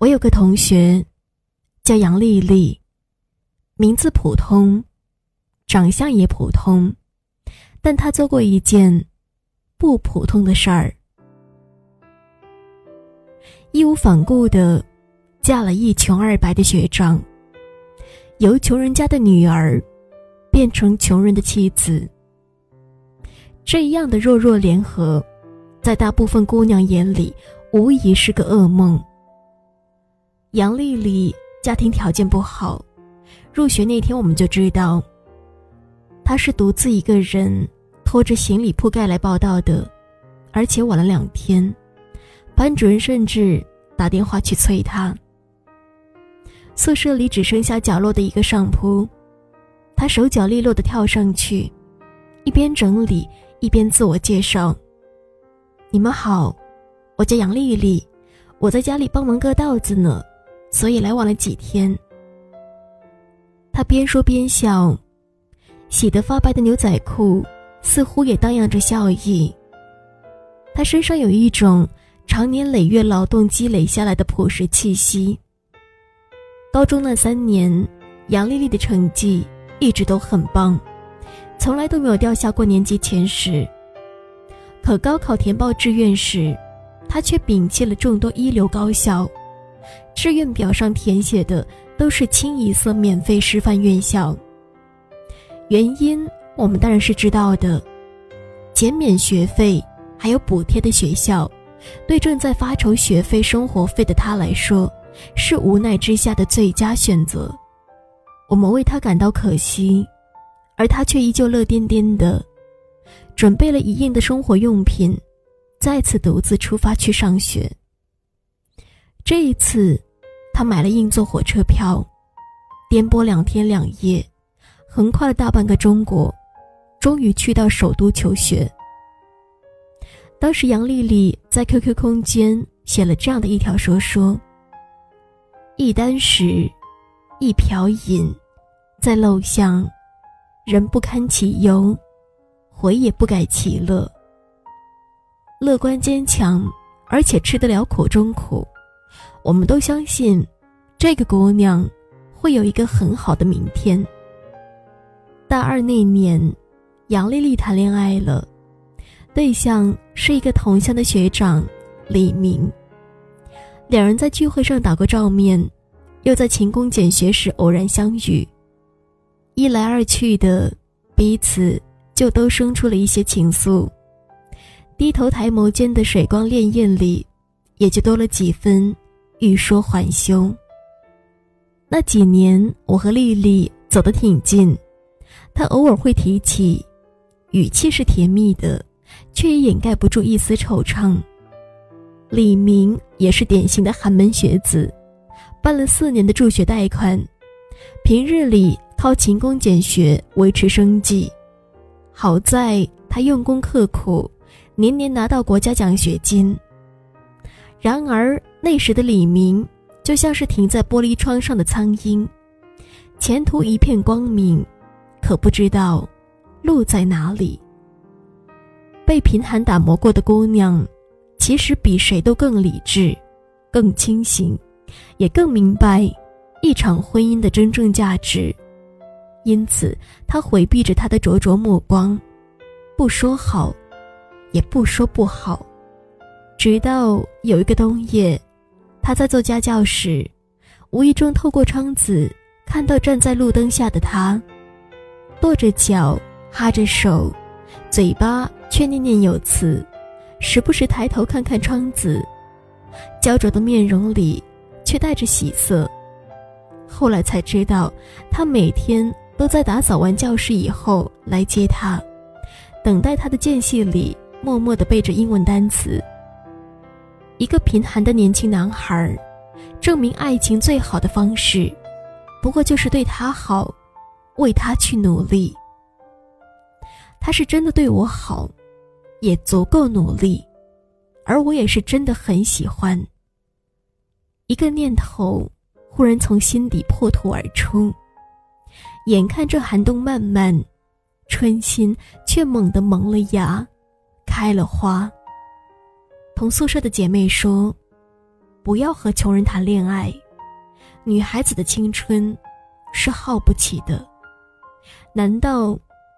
我有个同学，叫杨丽丽，名字普通，长相也普通，但她做过一件不普通的事儿，义无反顾的嫁了一穷二白的学长，由穷人家的女儿变成穷人的妻子。这样的弱弱联合，在大部分姑娘眼里，无疑是个噩梦。杨丽丽家庭条件不好，入学那天我们就知道，她是独自一个人拖着行李铺盖来报道的，而且晚了两天，班主任甚至打电话去催她。宿舍里只剩下角落的一个上铺，她手脚利落的跳上去，一边整理一边自我介绍：“你们好，我叫杨丽丽，我在家里帮忙割稻子呢。”所以来晚了几天。他边说边笑，洗得发白的牛仔裤似乎也荡漾着笑意。他身上有一种常年累月劳动积累下来的朴实气息。高中那三年，杨丽丽的成绩一直都很棒，从来都没有掉下过年级前十。可高考填报志愿时，她却摒弃了众多一流高校。志愿表上填写的都是清一色免费师范院校。原因我们当然是知道的，减免学费还有补贴的学校，对正在发愁学费、生活费的他来说，是无奈之下的最佳选择。我们为他感到可惜，而他却依旧乐颠颠的，准备了一应的生活用品，再次独自出发去上学。这一次。他买了硬座火车票，颠簸两天两夜，横跨了大半个中国，终于去到首都求学。当时杨丽丽在 QQ 空间写了这样的一条说说：“一箪食，一瓢饮，在陋巷，人不堪其忧，回也不改其乐。乐观坚强，而且吃得了苦中苦。”我们都相信，这个姑娘会有一个很好的明天。大二那年，杨丽丽谈恋爱了，对象是一个同乡的学长李明。两人在聚会上打过照面，又在勤工俭学时偶然相遇，一来二去的，彼此就都生出了一些情愫。低头抬眸间的水光潋滟里，也就多了几分。欲说还休。那几年，我和丽丽走得挺近，她偶尔会提起，语气是甜蜜的，却也掩盖不住一丝惆怅。李明也是典型的寒门学子，办了四年的助学贷款，平日里靠勤工俭学维持生计。好在他用功刻苦，年年拿到国家奖学金。然而。那时的李明就像是停在玻璃窗上的苍蝇，前途一片光明，可不知道路在哪里。被贫寒打磨过的姑娘，其实比谁都更理智、更清醒，也更明白一场婚姻的真正价值。因此，她回避着他的灼灼目光，不说好，也不说不好。直到有一个冬夜。他在做家教时，无意中透过窗子看到站在路灯下的他，跺着脚，哈着手，嘴巴却念念有词，时不时抬头看看窗子，焦灼的面容里却带着喜色。后来才知道，他每天都在打扫完教室以后来接他，等待他的间隙里默默地背着英文单词。一个贫寒的年轻男孩，证明爱情最好的方式，不过就是对他好，为他去努力。他是真的对我好，也足够努力，而我也是真的很喜欢。一个念头忽然从心底破土而出，眼看这寒冬漫漫，春心却猛地萌了芽，开了花。同宿舍的姐妹说：“不要和穷人谈恋爱。女孩子的青春是耗不起的，难道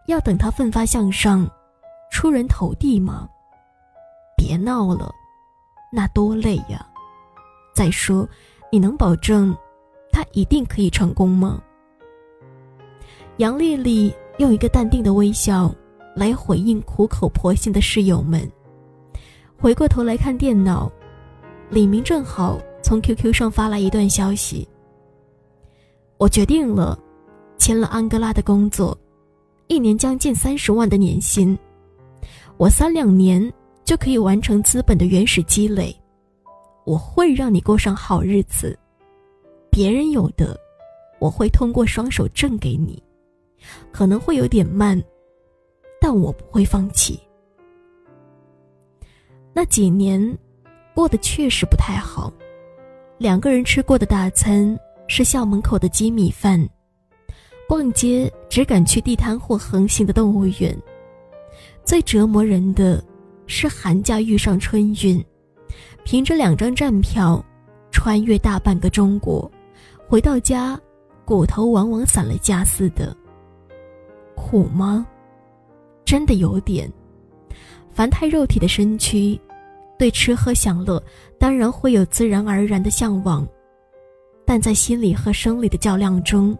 要等她奋发向上、出人头地吗？别闹了，那多累呀！再说，你能保证她一定可以成功吗？杨丽丽用一个淡定的微笑来回应苦口婆心的室友们，回过头来看电脑，李明正好从 QQ 上发来一段消息。我决定了，签了安哥拉的工作，一年将近三十万的年薪，我三两年就可以完成资本的原始积累，我会让你过上好日子，别人有的，我会通过双手挣给你，可能会有点慢，但我不会放弃。那几年，过得确实不太好，两个人吃过的大餐。是校门口的鸡米饭，逛街只敢去地摊或横行的动物园。最折磨人的是寒假遇上春运，凭着两张站票，穿越大半个中国，回到家，骨头往往散了架似的。苦吗？真的有点。凡胎肉体的身躯，对吃喝享乐当然会有自然而然的向往。但在心理和生理的较量中，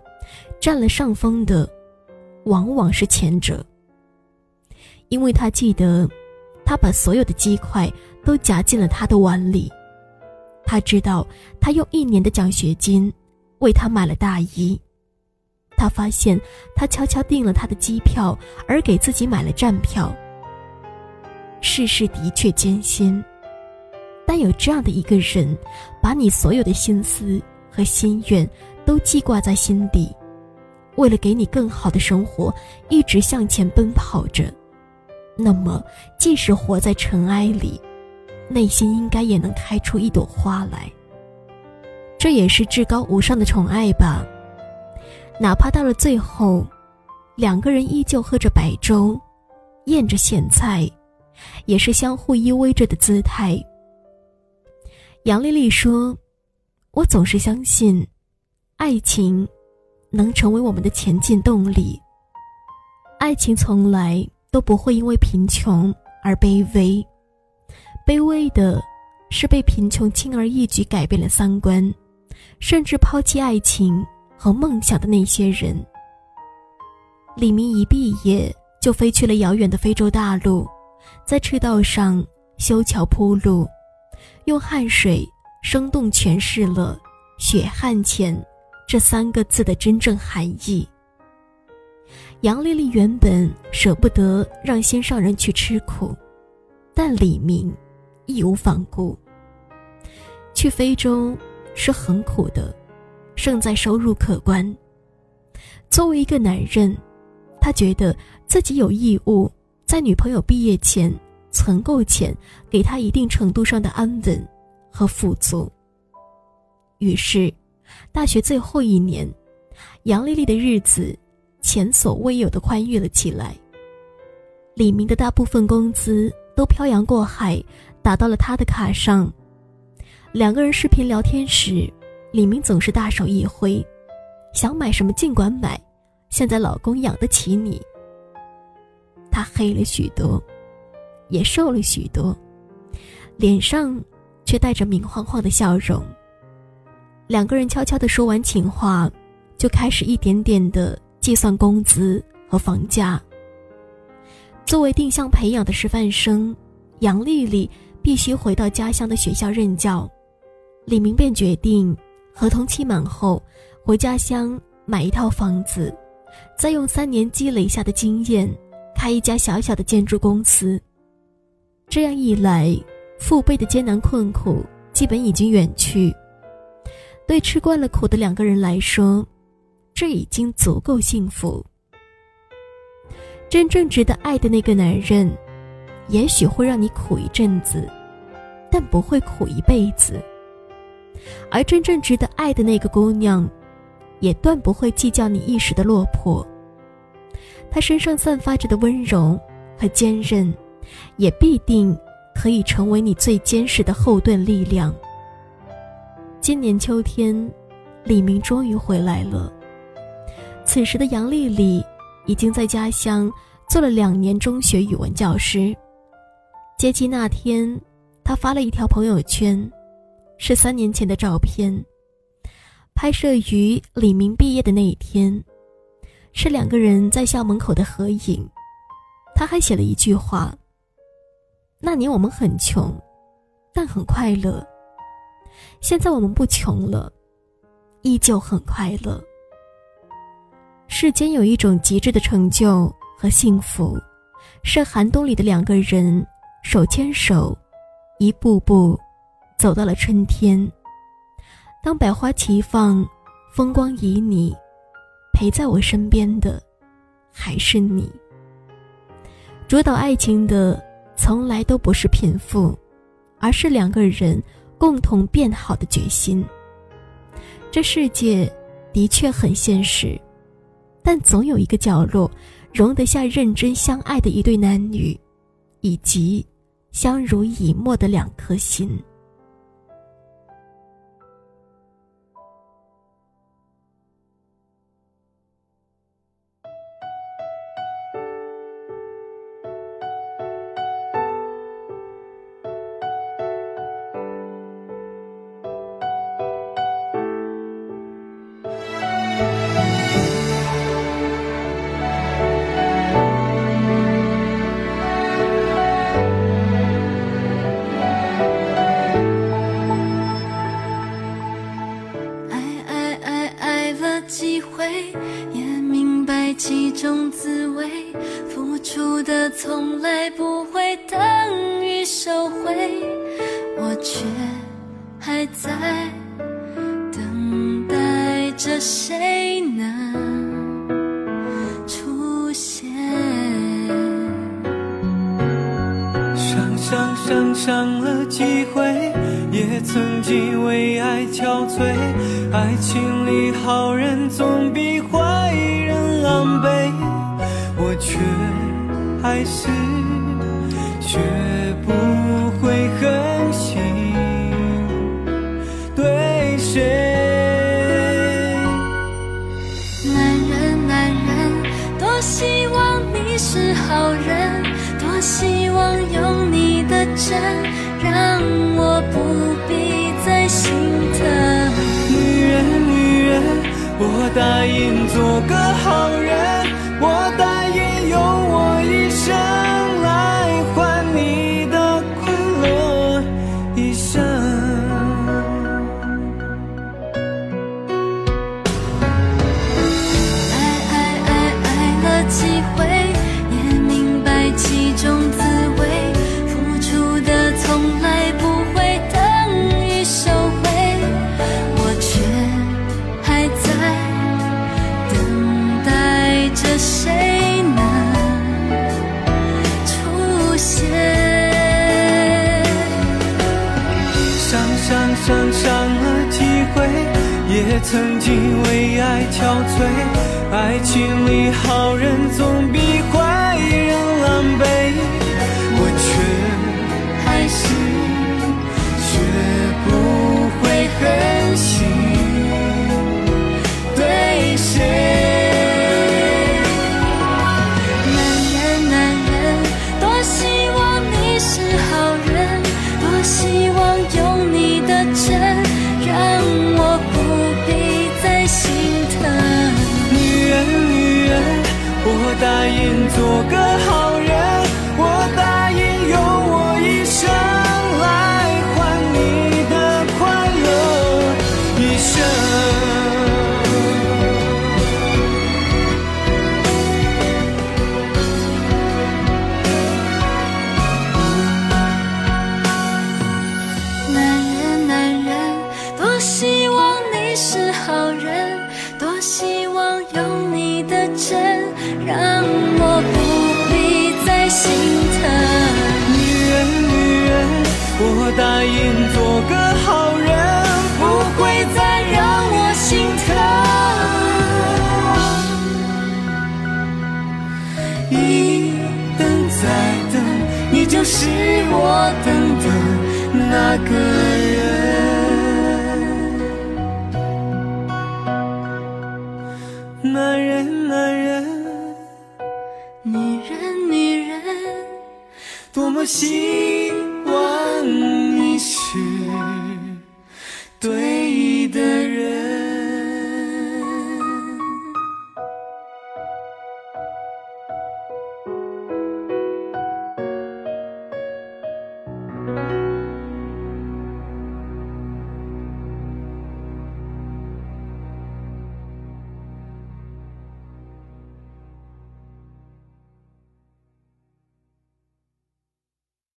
占了上风的，往往是前者。因为他记得，他把所有的鸡块都夹进了他的碗里，他知道他用一年的奖学金为他买了大衣，他发现他悄悄订了他的机票，而给自己买了站票。世事的确艰辛，但有这样的一个人，把你所有的心思。和心愿都记挂在心底，为了给你更好的生活，一直向前奔跑着。那么，即使活在尘埃里，内心应该也能开出一朵花来。这也是至高无上的宠爱吧。哪怕到了最后，两个人依旧喝着白粥，咽着咸菜，也是相互依偎着的姿态。杨丽丽说。我总是相信，爱情能成为我们的前进动力。爱情从来都不会因为贫穷而卑微，卑微的是被贫穷轻而易举改变了三观，甚至抛弃爱情和梦想的那些人。李明一毕业就飞去了遥远的非洲大陆，在赤道上修桥铺路，用汗水。生动诠释了“血汗钱”这三个字的真正含义。杨丽丽原本舍不得让心上人去吃苦，但李明义无反顾。去非洲是很苦的，胜在收入可观。作为一个男人，他觉得自己有义务在女朋友毕业前存够钱，给她一定程度上的安稳。和富足。于是，大学最后一年，杨丽丽的日子前所未有的宽裕了起来。李明的大部分工资都漂洋过海打到了他的卡上。两个人视频聊天时，李明总是大手一挥，想买什么尽管买，现在老公养得起你。他黑了许多，也瘦了许多，脸上。却带着明晃晃的笑容。两个人悄悄地说完情话，就开始一点点地计算工资和房价。作为定向培养的师范生，杨丽丽必须回到家乡的学校任教。李明便决定，合同期满后回家乡买一套房子，再用三年积累下的经验开一家小小的建筑公司。这样一来。父辈的艰难困苦基本已经远去，对吃惯了苦的两个人来说，这已经足够幸福。真正值得爱的那个男人，也许会让你苦一阵子，但不会苦一辈子；而真正值得爱的那个姑娘，也断不会计较你一时的落魄。他身上散发着的温柔和坚韧，也必定。可以成为你最坚实的后盾力量。今年秋天，李明终于回来了。此时的杨丽丽已经在家乡做了两年中学语文教师。接机那天，她发了一条朋友圈，是三年前的照片，拍摄于李明毕业的那一天，是两个人在校门口的合影。他还写了一句话：“那年我们很穷，但很快乐。现在我们不穷了，依旧很快乐。世间有一种极致的成就和幸福，是寒冬里的两个人手牵手，一步步走到了春天。当百花齐放，风光旖旎，陪在我身边的还是你。”主导爱情的从来都不是贫富，而是两个人共同变好的决心。这世界的确很现实，但总有一个角落容得下认真相爱的一对男女，以及相濡以沫的两颗心。机会也明白其中滋味，付出的从来不会等于收回，我却还在等待着谁能出现。伤伤伤伤了几回，也曾经为爱憔悴。爱情里好人总比坏人狼狈，我却。还是学不会狠心对谁。男人，男人，多希望你是好人，多希望有你的真，让我不必我答应做个好人，我曾经为爱憔悴，爱情里好人总比答应做个好人不会再让我心疼。一等再等你就是我等的那个人。男人男人女人女人多么幸